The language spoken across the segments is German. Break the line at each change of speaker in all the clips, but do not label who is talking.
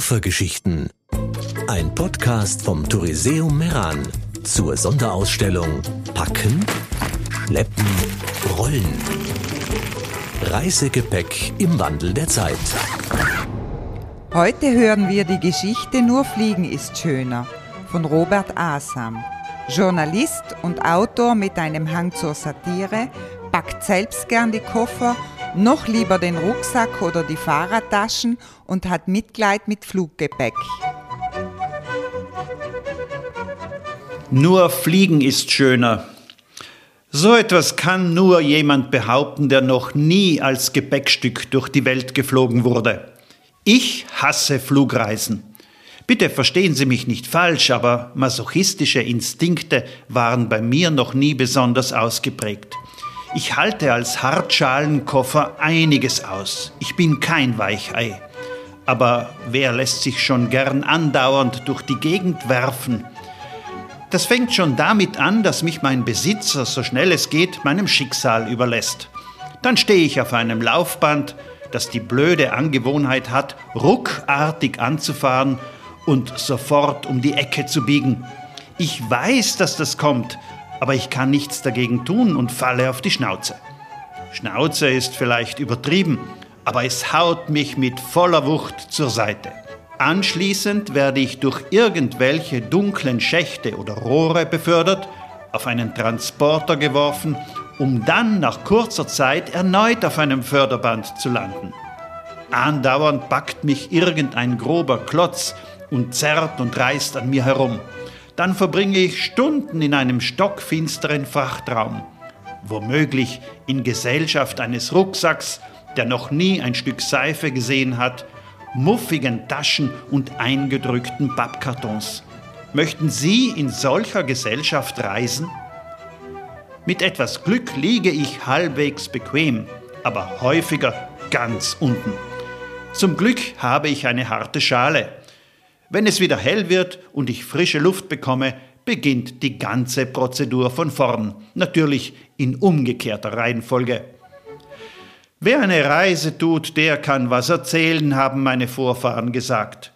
Koffergeschichten. Ein Podcast vom Touriseum Meran zur Sonderausstellung Packen, Schleppen, Rollen. Reisegepäck im Wandel der Zeit.
Heute hören wir die Geschichte Nur Fliegen ist schöner von Robert Asam. Journalist und Autor mit einem Hang zur Satire, packt selbst gern die Koffer noch lieber den Rucksack oder die Fahrradtaschen und hat Mitleid mit Fluggepäck.
Nur Fliegen ist schöner. So etwas kann nur jemand behaupten, der noch nie als Gepäckstück durch die Welt geflogen wurde. Ich hasse Flugreisen. Bitte verstehen Sie mich nicht falsch, aber masochistische Instinkte waren bei mir noch nie besonders ausgeprägt. Ich halte als Hartschalenkoffer einiges aus. Ich bin kein Weichei. Aber wer lässt sich schon gern andauernd durch die Gegend werfen? Das fängt schon damit an, dass mich mein Besitzer, so schnell es geht, meinem Schicksal überlässt. Dann stehe ich auf einem Laufband, das die blöde Angewohnheit hat, ruckartig anzufahren und sofort um die Ecke zu biegen. Ich weiß, dass das kommt, aber ich kann nichts dagegen tun und falle auf die Schnauze. Schnauze ist vielleicht übertrieben, aber es haut mich mit voller Wucht zur Seite. Anschließend werde ich durch irgendwelche dunklen Schächte oder Rohre befördert, auf einen Transporter geworfen, um dann nach kurzer Zeit erneut auf einem Förderband zu landen. Andauernd packt mich irgendein grober Klotz und zerrt und reißt an mir herum dann verbringe ich Stunden in einem stockfinsteren Frachtraum, womöglich in Gesellschaft eines Rucksacks, der noch nie ein Stück Seife gesehen hat, muffigen Taschen und eingedrückten Pappkartons. Möchten Sie in solcher Gesellschaft reisen? Mit etwas Glück liege ich halbwegs bequem, aber häufiger ganz unten. Zum Glück habe ich eine harte Schale. Wenn es wieder hell wird und ich frische Luft bekomme, beginnt die ganze Prozedur von vorn, natürlich in umgekehrter Reihenfolge. Wer eine Reise tut, der kann was erzählen, haben meine Vorfahren gesagt.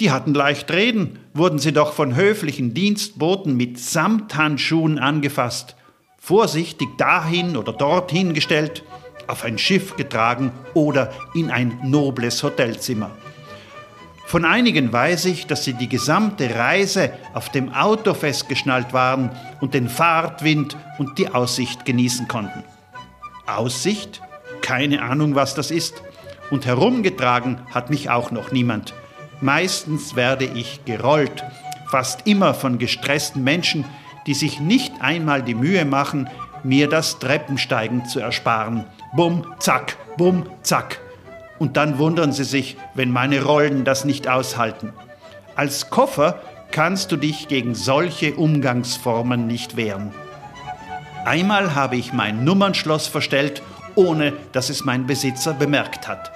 Die hatten leicht reden, wurden sie doch von höflichen Dienstboten mit Samthandschuhen angefasst, vorsichtig dahin oder dorthin gestellt, auf ein Schiff getragen oder in ein nobles Hotelzimmer. Von einigen weiß ich, dass sie die gesamte Reise auf dem Auto festgeschnallt waren und den Fahrtwind und die Aussicht genießen konnten. Aussicht? Keine Ahnung, was das ist. Und herumgetragen hat mich auch noch niemand. Meistens werde ich gerollt, fast immer von gestressten Menschen, die sich nicht einmal die Mühe machen, mir das Treppensteigen zu ersparen. Bum, zack, bum, zack und dann wundern sie sich, wenn meine Rollen das nicht aushalten. Als Koffer kannst du dich gegen solche Umgangsformen nicht wehren. Einmal habe ich mein Nummernschloss verstellt, ohne dass es mein Besitzer bemerkt hat.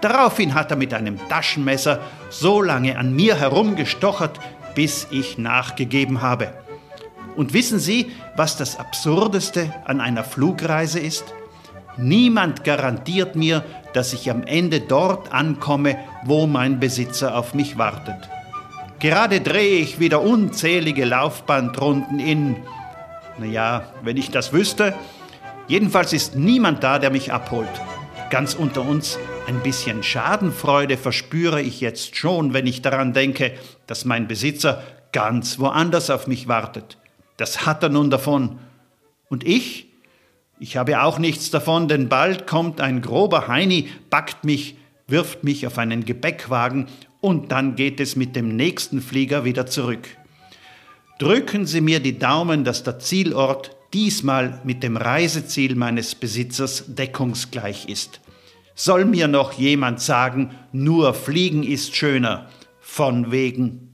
Daraufhin hat er mit einem Taschenmesser so lange an mir herumgestochert, bis ich nachgegeben habe. Und wissen Sie, was das Absurdeste an einer Flugreise ist? Niemand garantiert mir, dass ich am Ende dort ankomme, wo mein Besitzer auf mich wartet. Gerade drehe ich wieder unzählige Laufbandrunden in. Naja, wenn ich das wüsste. Jedenfalls ist niemand da, der mich abholt. Ganz unter uns, ein bisschen Schadenfreude verspüre ich jetzt schon, wenn ich daran denke, dass mein Besitzer ganz woanders auf mich wartet. Das hat er nun davon. Und ich? Ich habe auch nichts davon, denn bald kommt ein grober Heini, packt mich, wirft mich auf einen Gepäckwagen und dann geht es mit dem nächsten Flieger wieder zurück. Drücken Sie mir die Daumen, dass der Zielort diesmal mit dem Reiseziel meines Besitzers deckungsgleich ist. Soll mir noch jemand sagen, nur Fliegen ist schöner, von wegen.